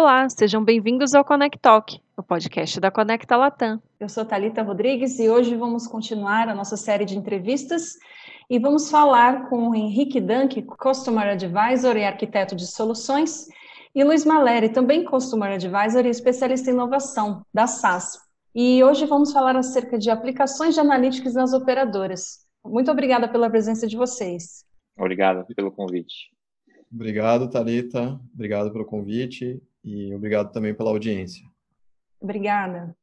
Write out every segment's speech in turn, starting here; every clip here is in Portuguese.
Olá, sejam bem-vindos ao Connect Talk, o podcast da Conecta Latam. Eu sou Talita Rodrigues e hoje vamos continuar a nossa série de entrevistas e vamos falar com o Henrique Dunk, Customer Advisor e arquiteto de soluções, e Luiz Maleri, também Customer Advisor e especialista em inovação da SAS. E hoje vamos falar acerca de aplicações de analytics nas operadoras. Muito obrigada pela presença de vocês. Obrigado pelo convite. Obrigado, Talita. Obrigado pelo convite e obrigado também pela audiência. Obrigada.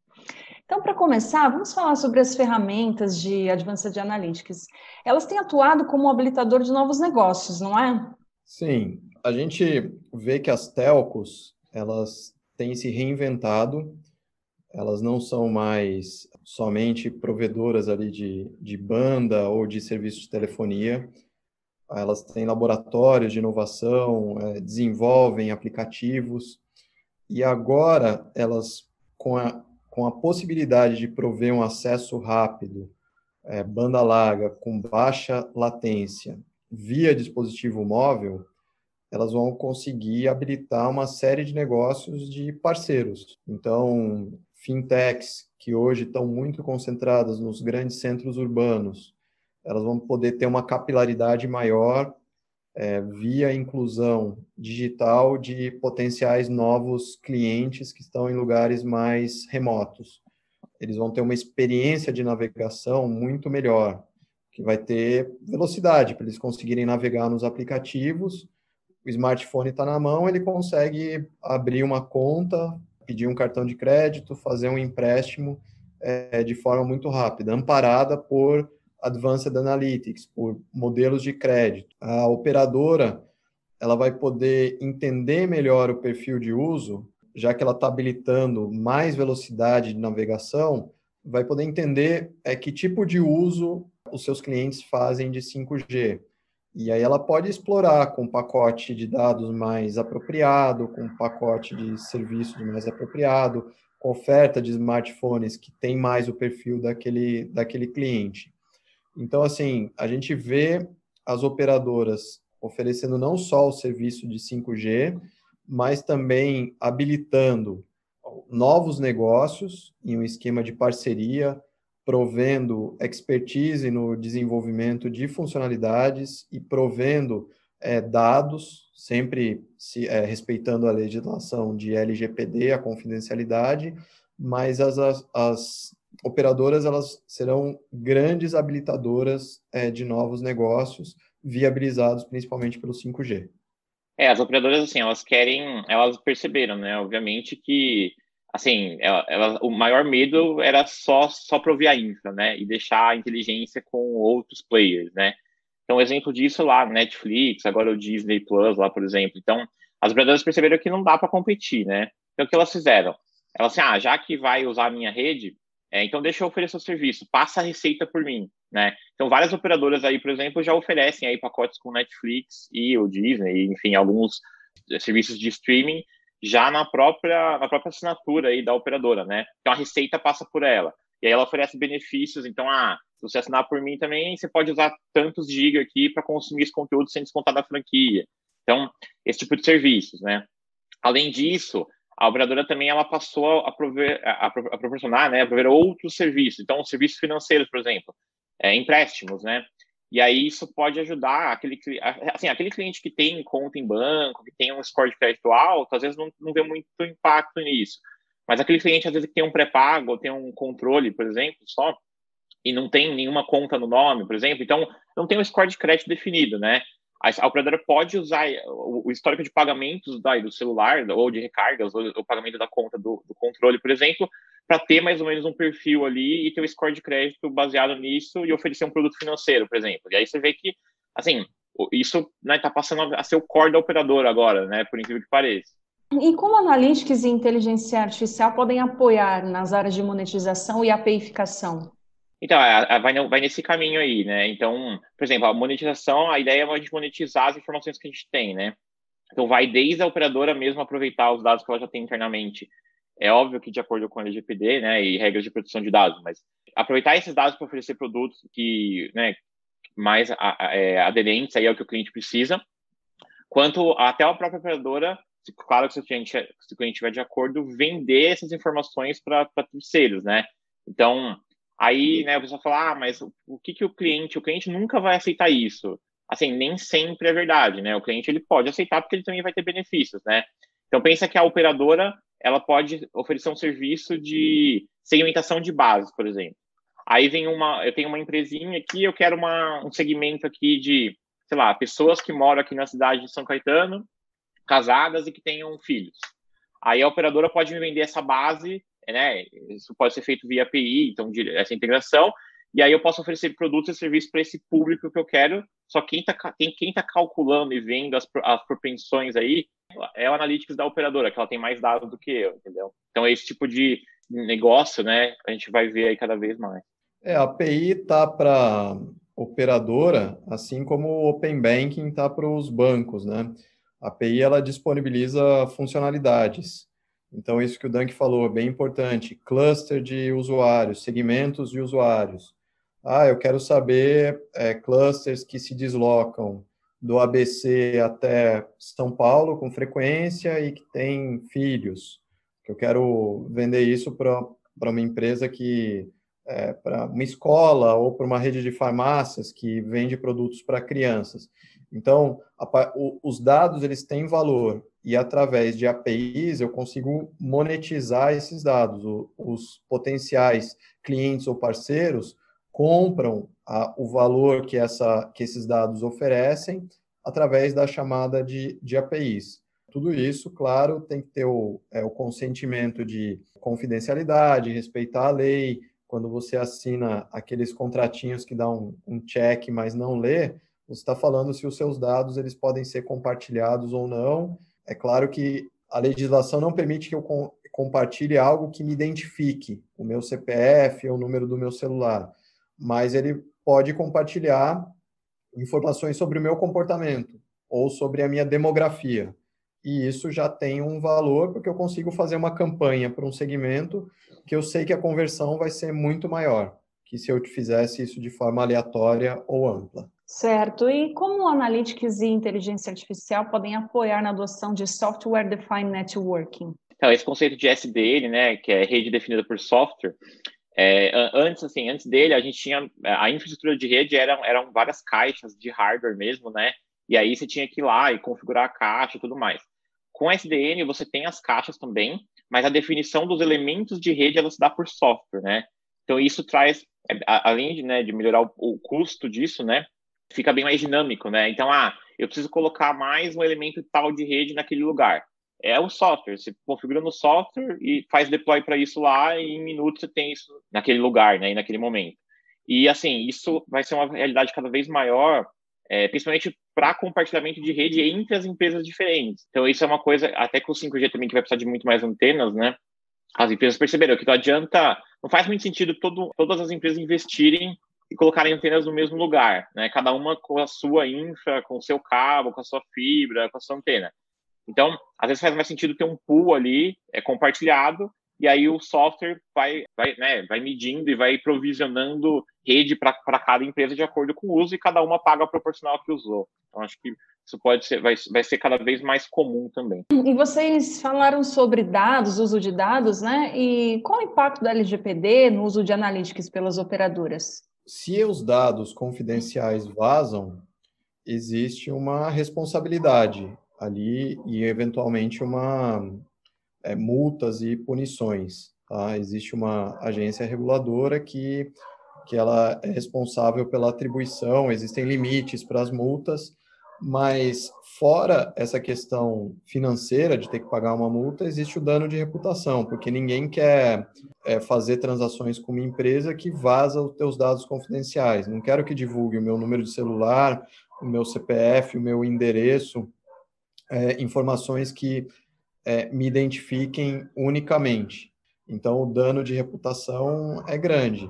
Então, para começar, vamos falar sobre as ferramentas de Advanced Analytics. Elas têm atuado como um habilitador de novos negócios, não é? Sim, a gente vê que as telcos, elas têm se reinventado, elas não são mais somente provedoras ali de, de banda ou de serviços de telefonia, elas têm laboratórios de inovação, é, desenvolvem aplicativos, e agora elas, com a, com a possibilidade de prover um acesso rápido, é, banda larga, com baixa latência, via dispositivo móvel, elas vão conseguir habilitar uma série de negócios de parceiros. Então, fintechs, que hoje estão muito concentradas nos grandes centros urbanos, elas vão poder ter uma capilaridade maior é, via inclusão digital de potenciais novos clientes que estão em lugares mais remotos. Eles vão ter uma experiência de navegação muito melhor, que vai ter velocidade para eles conseguirem navegar nos aplicativos. O smartphone está na mão, ele consegue abrir uma conta, pedir um cartão de crédito, fazer um empréstimo é, de forma muito rápida, amparada por Advanced Analytics, por modelos de crédito. A operadora ela vai poder entender melhor o perfil de uso, já que ela está habilitando mais velocidade de navegação, vai poder entender é, que tipo de uso os seus clientes fazem de 5G. E aí ela pode explorar com um pacote de dados mais apropriado, com um pacote de serviços mais apropriado, com oferta de smartphones que tem mais o perfil daquele, daquele cliente. Então, assim, a gente vê as operadoras oferecendo não só o serviço de 5G, mas também habilitando novos negócios em um esquema de parceria, provendo expertise no desenvolvimento de funcionalidades e provendo é, dados, sempre se, é, respeitando a legislação de LGPD, a confidencialidade, mas as, as, as operadoras elas serão grandes habilitadoras é, de novos negócios, viabilizados principalmente pelo 5G. É, as operadoras, assim, elas querem, elas perceberam, né, obviamente que, assim, ela, ela, o maior medo era só, só prover a infra, né, e deixar a inteligência com outros players, né. Então, exemplo disso lá, Netflix, agora o Disney Plus lá, por exemplo. Então, as operadoras perceberam que não dá para competir, né. Então, o que elas fizeram? Elas assim, ah, já que vai usar a minha rede, é, então, deixa eu oferecer o serviço, passa a receita por mim, né? Então, várias operadoras aí, por exemplo, já oferecem aí pacotes com Netflix e o Disney, enfim, alguns serviços de streaming já na própria, na própria assinatura aí da operadora, né? Então, a receita passa por ela. E aí ela oferece benefícios, então, ah, se você assinar por mim também, você pode usar tantos giga aqui para consumir esse conteúdo sem descontar da franquia. Então, esse tipo de serviços, né? Além disso, a operadora também ela passou a, prover, a, a proporcionar, né, a prover outros serviços. Então, serviços financeiros, por exemplo, é, empréstimos, né? E aí isso pode ajudar aquele, assim, aquele cliente que tem conta em banco, que tem um score de crédito alto, às vezes não, não vê muito impacto nisso. Mas aquele cliente, às vezes, que tem um pré-pago, ou tem um controle, por exemplo, só, e não tem nenhuma conta no nome, por exemplo, então não tem um score de crédito definido, né? A operadora pode usar o, histórico de pagamentos da, do celular ou de recargas ou o pagamento da conta do, do controle, por exemplo, para ter mais ou menos um perfil ali e ter um score de crédito baseado nisso e oferecer um produto financeiro, por exemplo. E aí você vê que, assim, isso está né, tá passando a ser o core da operadora agora, né, por incrível que pareça. E como analytics e inteligência artificial podem apoiar nas áreas de monetização e APIificação? Então, a, a, vai, vai, nesse caminho aí, né? Então, por exemplo, a monetização, a ideia é a gente monetizar as informações que a gente tem, né? Então, vai desde a operadora mesmo aproveitar os dados que ela já tem internamente. É óbvio que de acordo com a LGPD, né, e regras de proteção de dados, mas aproveitar esses dados para oferecer produtos que, né, mais é, aderentes aí ao que o cliente precisa, quanto até a própria operadora claro que se o cliente, se o cliente estiver de acordo, vender essas informações para terceiros, né? Então, aí, né, o pessoal fala, ah, mas o, o que que o cliente, o cliente nunca vai aceitar isso. Assim, nem sempre é verdade, né? O cliente, ele pode aceitar porque ele também vai ter benefícios, né? Então, pensa que a operadora, ela pode oferecer um serviço de segmentação de bases, por exemplo. Aí vem uma, eu tenho uma empresinha aqui, eu quero uma, um segmento aqui de, sei lá, pessoas que moram aqui na cidade de São Caetano, casadas e que tenham filhos. Aí a operadora pode me vender essa base, né? Isso pode ser feito via API, então essa integração. E aí eu posso oferecer produtos e serviços para esse público que eu quero. Só quem está quem tá calculando e vendo as, as propensões aí é o Analytics da operadora, que ela tem mais dados do que eu, entendeu? Então, esse tipo de negócio, né, a gente vai ver aí cada vez mais. É, a API está para operadora, assim como o Open Banking está para os bancos, né? A API ela disponibiliza funcionalidades. Então, isso que o Dunk falou é bem importante. Cluster de usuários, segmentos de usuários. Ah, eu quero saber é, clusters que se deslocam do ABC até São Paulo com frequência e que tem filhos. Eu quero vender isso para uma empresa que é, para uma escola ou para uma rede de farmácias que vende produtos para crianças. Então, a, o, os dados eles têm valor e através de APIs eu consigo monetizar esses dados. O, os potenciais clientes ou parceiros compram a, o valor que, essa, que esses dados oferecem através da chamada de, de APIs. Tudo isso, claro, tem que ter o, é, o consentimento de confidencialidade, respeitar a lei, quando você assina aqueles contratinhos que dá um, um check, mas não lê, você está falando se os seus dados eles podem ser compartilhados ou não. É claro que a legislação não permite que eu com, compartilhe algo que me identifique, o meu CPF ou o número do meu celular, mas ele pode compartilhar informações sobre o meu comportamento ou sobre a minha demografia e isso já tem um valor porque eu consigo fazer uma campanha para um segmento que eu sei que a conversão vai ser muito maior que se eu fizesse isso de forma aleatória ou ampla. Certo. E como Analytics e inteligência artificial podem apoiar na adoção de Software Defined Networking? Então, esse conceito de SDN, né, que é rede definida por software, é, antes, assim, antes dele, a gente tinha a infraestrutura de rede eram, eram várias caixas de hardware mesmo, né? E aí você tinha que ir lá e configurar a caixa e tudo mais. Com SDN, você tem as caixas também, mas a definição dos elementos de rede ela se dá por software, né? Então, isso traz, é, além de, né, de melhorar o, o, custo disso, né? Fica bem mais dinâmico, né? Então, ah, eu preciso colocar mais um elemento tal de rede naquele lugar. É o software, você configura no software e faz deploy para isso lá e em minutos você tem isso naquele lugar, né? E naquele momento. E, assim, isso vai ser uma realidade cada vez maior é, principalmente para compartilhamento de rede entre as empresas diferentes. Então, isso é uma coisa, até com o 5G também, que vai precisar de muito mais antenas, né? As empresas perceberam que não adianta, não faz muito sentido todo, todas as empresas investirem e colocarem antenas no mesmo lugar, né? Cada uma com a sua infra, com o seu cabo, com a sua fibra, com a sua antena. Então, às vezes faz mais sentido ter um pool ali, é compartilhado, e aí o software vai, vai, né, vai medindo e vai provisionando rede para cada empresa de acordo com o uso e cada uma paga proporcional que usou. Então, acho que isso pode ser, vai, vai ser cada vez mais comum também. E vocês falaram sobre dados, uso de dados, né? E qual o impacto da LGPD no uso de analytics pelas operadoras? Se os dados confidenciais vazam, existe uma responsabilidade ali e eventualmente uma é, multas e punições. Tá? Existe uma agência reguladora que, que ela é responsável pela atribuição, existem limites para as multas, mas fora essa questão financeira de ter que pagar uma multa, existe o dano de reputação, porque ninguém quer é, fazer transações com uma empresa que vaza os teus dados confidenciais. Não quero que divulgue o meu número de celular, o meu CPF, o meu endereço, é, informações que é, me identifiquem unicamente. Então, o dano de reputação é grande.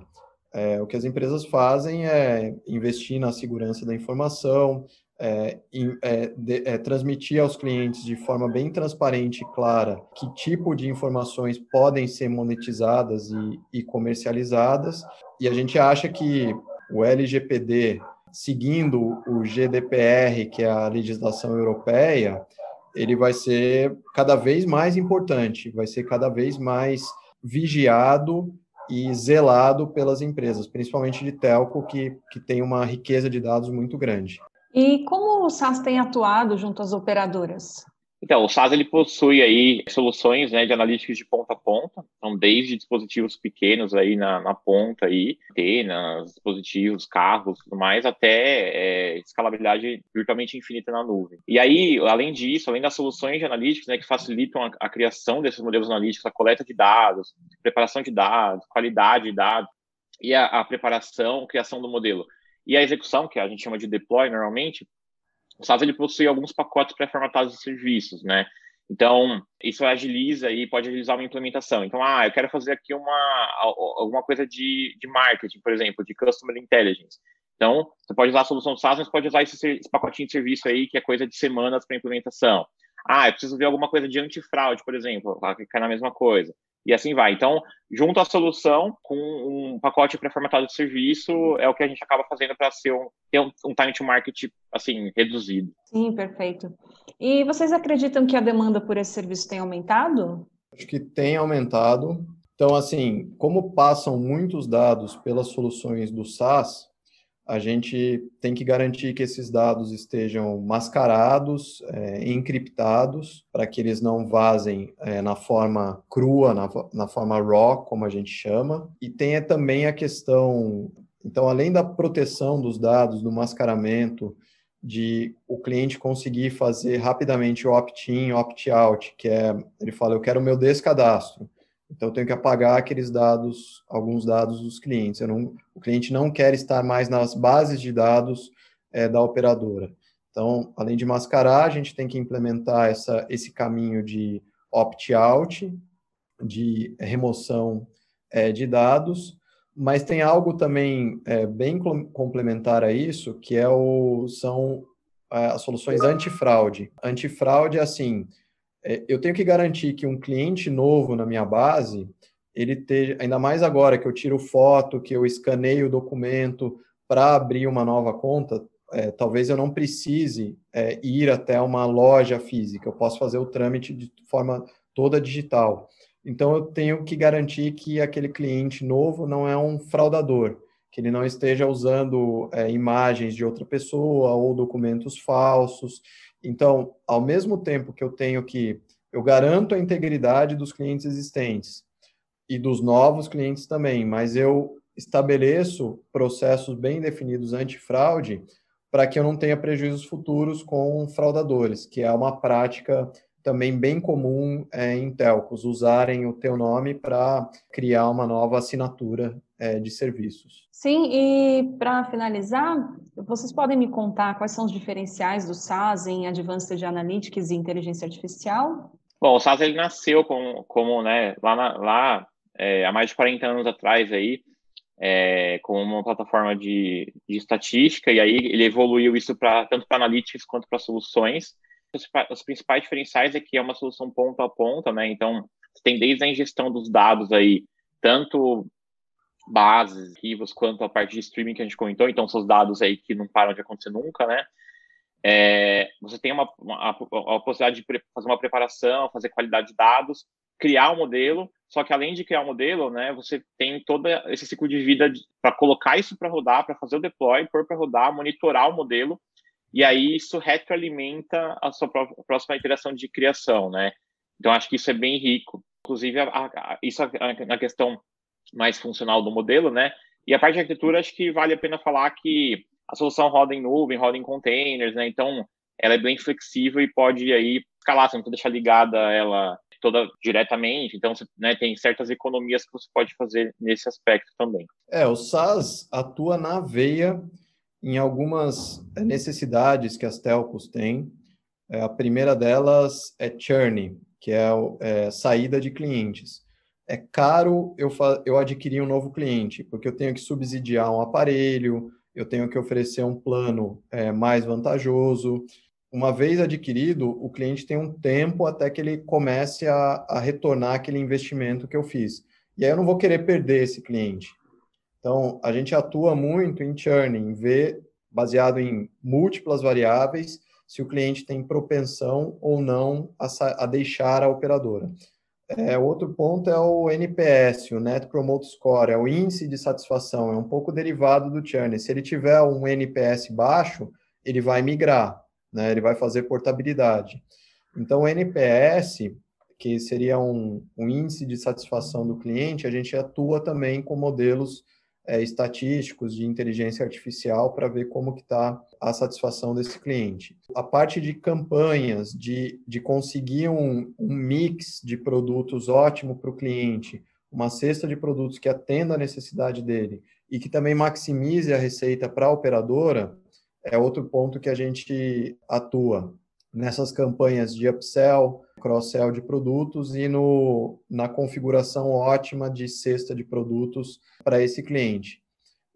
É, o que as empresas fazem é investir na segurança da informação, é, é, de, é, transmitir aos clientes de forma bem transparente e clara que tipo de informações podem ser monetizadas e, e comercializadas. E a gente acha que o LGPD, seguindo o GDPR, que é a legislação europeia, ele vai ser cada vez mais importante, vai ser cada vez mais vigiado e zelado pelas empresas, principalmente de telco, que, que tem uma riqueza de dados muito grande. E como o SaaS tem atuado junto às operadoras? Então, o SaaS ele possui aí soluções né, de analíticas de ponta a ponta, então desde dispositivos pequenos aí na, na ponta aí, antenas, dispositivos, carros, tudo mais, até é, escalabilidade virtualmente infinita na nuvem. E aí, além disso, além das soluções de analíticas né, que facilitam a, a criação desses modelos analíticos, a coleta de dados, preparação de dados, qualidade de dados e a, a preparação, criação do modelo e a execução, que a gente chama de deploy normalmente, o SaaS ele possui alguns pacotes pré-formatados de serviços, né? Então, isso agiliza e pode agilizar uma implementação. Então, ah, eu quero fazer aqui uma, alguma coisa de, de marketing, por exemplo, de Customer Intelligence. Então, você pode usar a solução SaaS, mas pode usar esse, esse pacotinho de serviço aí, que é coisa de semanas para implementação. Ah, eu preciso ver alguma coisa de antifraude, por exemplo, cai na mesma coisa e assim vai. Então, junto à solução, com um pacote pré-formatado de serviço, é o que a gente acaba fazendo para ser um, ter um, um time to market assim reduzido. Sim, perfeito. E vocês acreditam que a demanda por esse serviço tem aumentado? Acho que tem aumentado. Então, assim, como passam muitos dados pelas soluções do SaaS, a gente tem que garantir que esses dados estejam mascarados, é, encriptados, para que eles não vazem é, na forma crua, na, na forma raw, como a gente chama. E tem também a questão, então, além da proteção dos dados, do mascaramento, de o cliente conseguir fazer rapidamente o opt-in, opt-out, que é, ele fala, eu quero o meu descadastro. Então, eu tenho que apagar aqueles dados, alguns dados dos clientes. Não, o cliente não quer estar mais nas bases de dados é, da operadora. Então, além de mascarar, a gente tem que implementar essa, esse caminho de opt-out, de remoção é, de dados, mas tem algo também é, bem complementar a isso, que é o, são é, as soluções antifraude. Antifraude é assim, eu tenho que garantir que um cliente novo na minha base, ele esteja, ainda mais agora que eu tiro foto, que eu escaneio o documento para abrir uma nova conta, é, talvez eu não precise é, ir até uma loja física, eu posso fazer o trâmite de forma toda digital. Então, eu tenho que garantir que aquele cliente novo não é um fraudador, que ele não esteja usando é, imagens de outra pessoa ou documentos falsos. Então, ao mesmo tempo que eu tenho que eu garanto a integridade dos clientes existentes e dos novos clientes também, mas eu estabeleço processos bem definidos antifraude para que eu não tenha prejuízos futuros com fraudadores, que é uma prática também bem comum é, em telcos, usarem o teu nome para criar uma nova assinatura é, de serviços. Sim, e para finalizar, vocês podem me contar quais são os diferenciais do SaaS em Advanced Analytics e Inteligência Artificial? Bom, o SaaS ele nasceu como, como né, lá, na, lá é, há mais de 40 anos atrás aí, é, como uma plataforma de, de estatística, e aí ele evoluiu isso para tanto para analytics quanto para soluções. Os, principais diferenciais é que é uma solução ponta a ponta, né? Então, tem desde a ingestão dos dados aí, tanto bases, arquivos, quanto a parte de streaming que a gente comentou, então os dados aí que não param de acontecer nunca, né? É, você tem uma, uma, a possibilidade de fazer uma preparação, fazer qualidade de dados, criar um modelo, só que além de criar um modelo, né, você tem todo esse ciclo de vida para colocar isso para rodar, para fazer o deploy, pôr para rodar, monitorar o modelo, e aí isso retroalimenta a sua próxima iteração de criação, né? Então acho que isso é bem rico. Inclusive, a, a, isso na questão mais funcional do modelo, né? E a parte de arquitetura, acho que vale a pena falar que a solução roda em nuvem, roda em containers, né? Então, ela é bem flexível e pode aí escalar, você não precisa deixar ligada ela toda diretamente. Então, né, tem certas economias que você pode fazer nesse aspecto também. É, o SaaS atua na veia em algumas necessidades que as telcos têm. É, a primeira delas é churn, que é, é saída de clientes é caro eu, eu adquirir um novo cliente, porque eu tenho que subsidiar um aparelho, eu tenho que oferecer um plano é, mais vantajoso. Uma vez adquirido, o cliente tem um tempo até que ele comece a, a retornar aquele investimento que eu fiz. E aí eu não vou querer perder esse cliente. Então, a gente atua muito em churning, ver, baseado em múltiplas variáveis, se o cliente tem propensão ou não a, a deixar a operadora. É, outro ponto é o NPS, o Net Promote Score, é o índice de satisfação, é um pouco derivado do churn. Se ele tiver um NPS baixo, ele vai migrar, né? ele vai fazer portabilidade. Então, o NPS, que seria um, um índice de satisfação do cliente, a gente atua também com modelos é, estatísticos de inteligência artificial para ver como que está a satisfação desse cliente. A parte de campanhas, de, de conseguir um, um mix de produtos ótimo para o cliente, uma cesta de produtos que atenda a necessidade dele e que também maximize a receita para a operadora, é outro ponto que a gente atua nessas campanhas de upsell, cross-sell de produtos e no, na configuração ótima de cesta de produtos para esse cliente.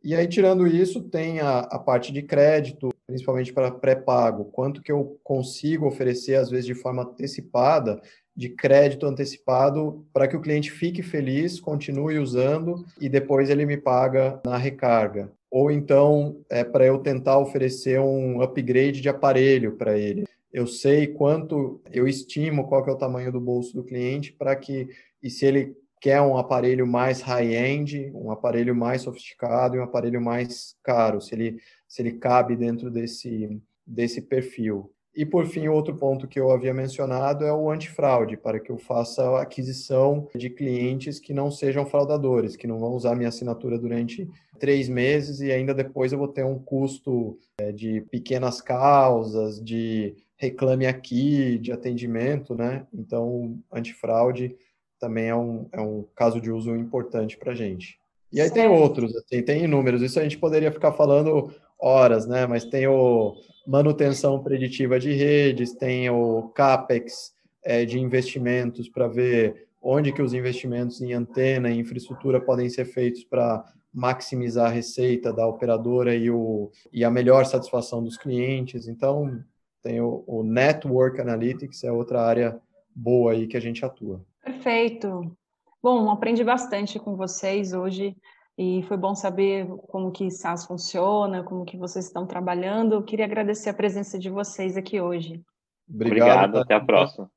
E aí, tirando isso, tem a, a parte de crédito, principalmente para pré-pago. Quanto que eu consigo oferecer, às vezes, de forma antecipada, de crédito antecipado, para que o cliente fique feliz, continue usando e depois ele me paga na recarga. Ou então, é para eu tentar oferecer um upgrade de aparelho para ele eu sei quanto, eu estimo qual que é o tamanho do bolso do cliente para que, e se ele quer um aparelho mais high-end, um aparelho mais sofisticado e um aparelho mais caro, se ele, se ele cabe dentro desse, desse perfil. E, por fim, outro ponto que eu havia mencionado é o antifraude, para que eu faça a aquisição de clientes que não sejam fraudadores, que não vão usar minha assinatura durante três meses e ainda depois eu vou ter um custo é, de pequenas causas, de reclame aqui de atendimento, né? Então, antifraude também é um, é um caso de uso importante para a gente. E aí certo. tem outros, assim, tem inúmeros. Isso a gente poderia ficar falando horas, né? Mas tem o manutenção preditiva de redes, tem o CAPEX é, de investimentos para ver onde que os investimentos em antena e infraestrutura podem ser feitos para maximizar a receita da operadora e, o, e a melhor satisfação dos clientes. Então, tem o, o Network Analytics, é outra área boa aí que a gente atua. Perfeito. Bom, aprendi bastante com vocês hoje e foi bom saber como que SaaS funciona, como que vocês estão trabalhando. Eu queria agradecer a presença de vocês aqui hoje. Obrigado, Obrigado até a próxima.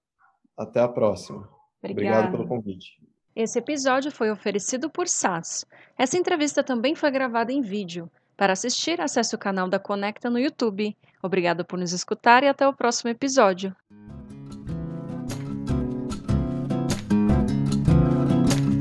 Até a próxima. Obrigado pelo convite. Esse episódio foi oferecido por SaaS. Essa entrevista também foi gravada em vídeo. Para assistir, acesse o canal da Conecta no YouTube. Obrigado por nos escutar e até o próximo episódio.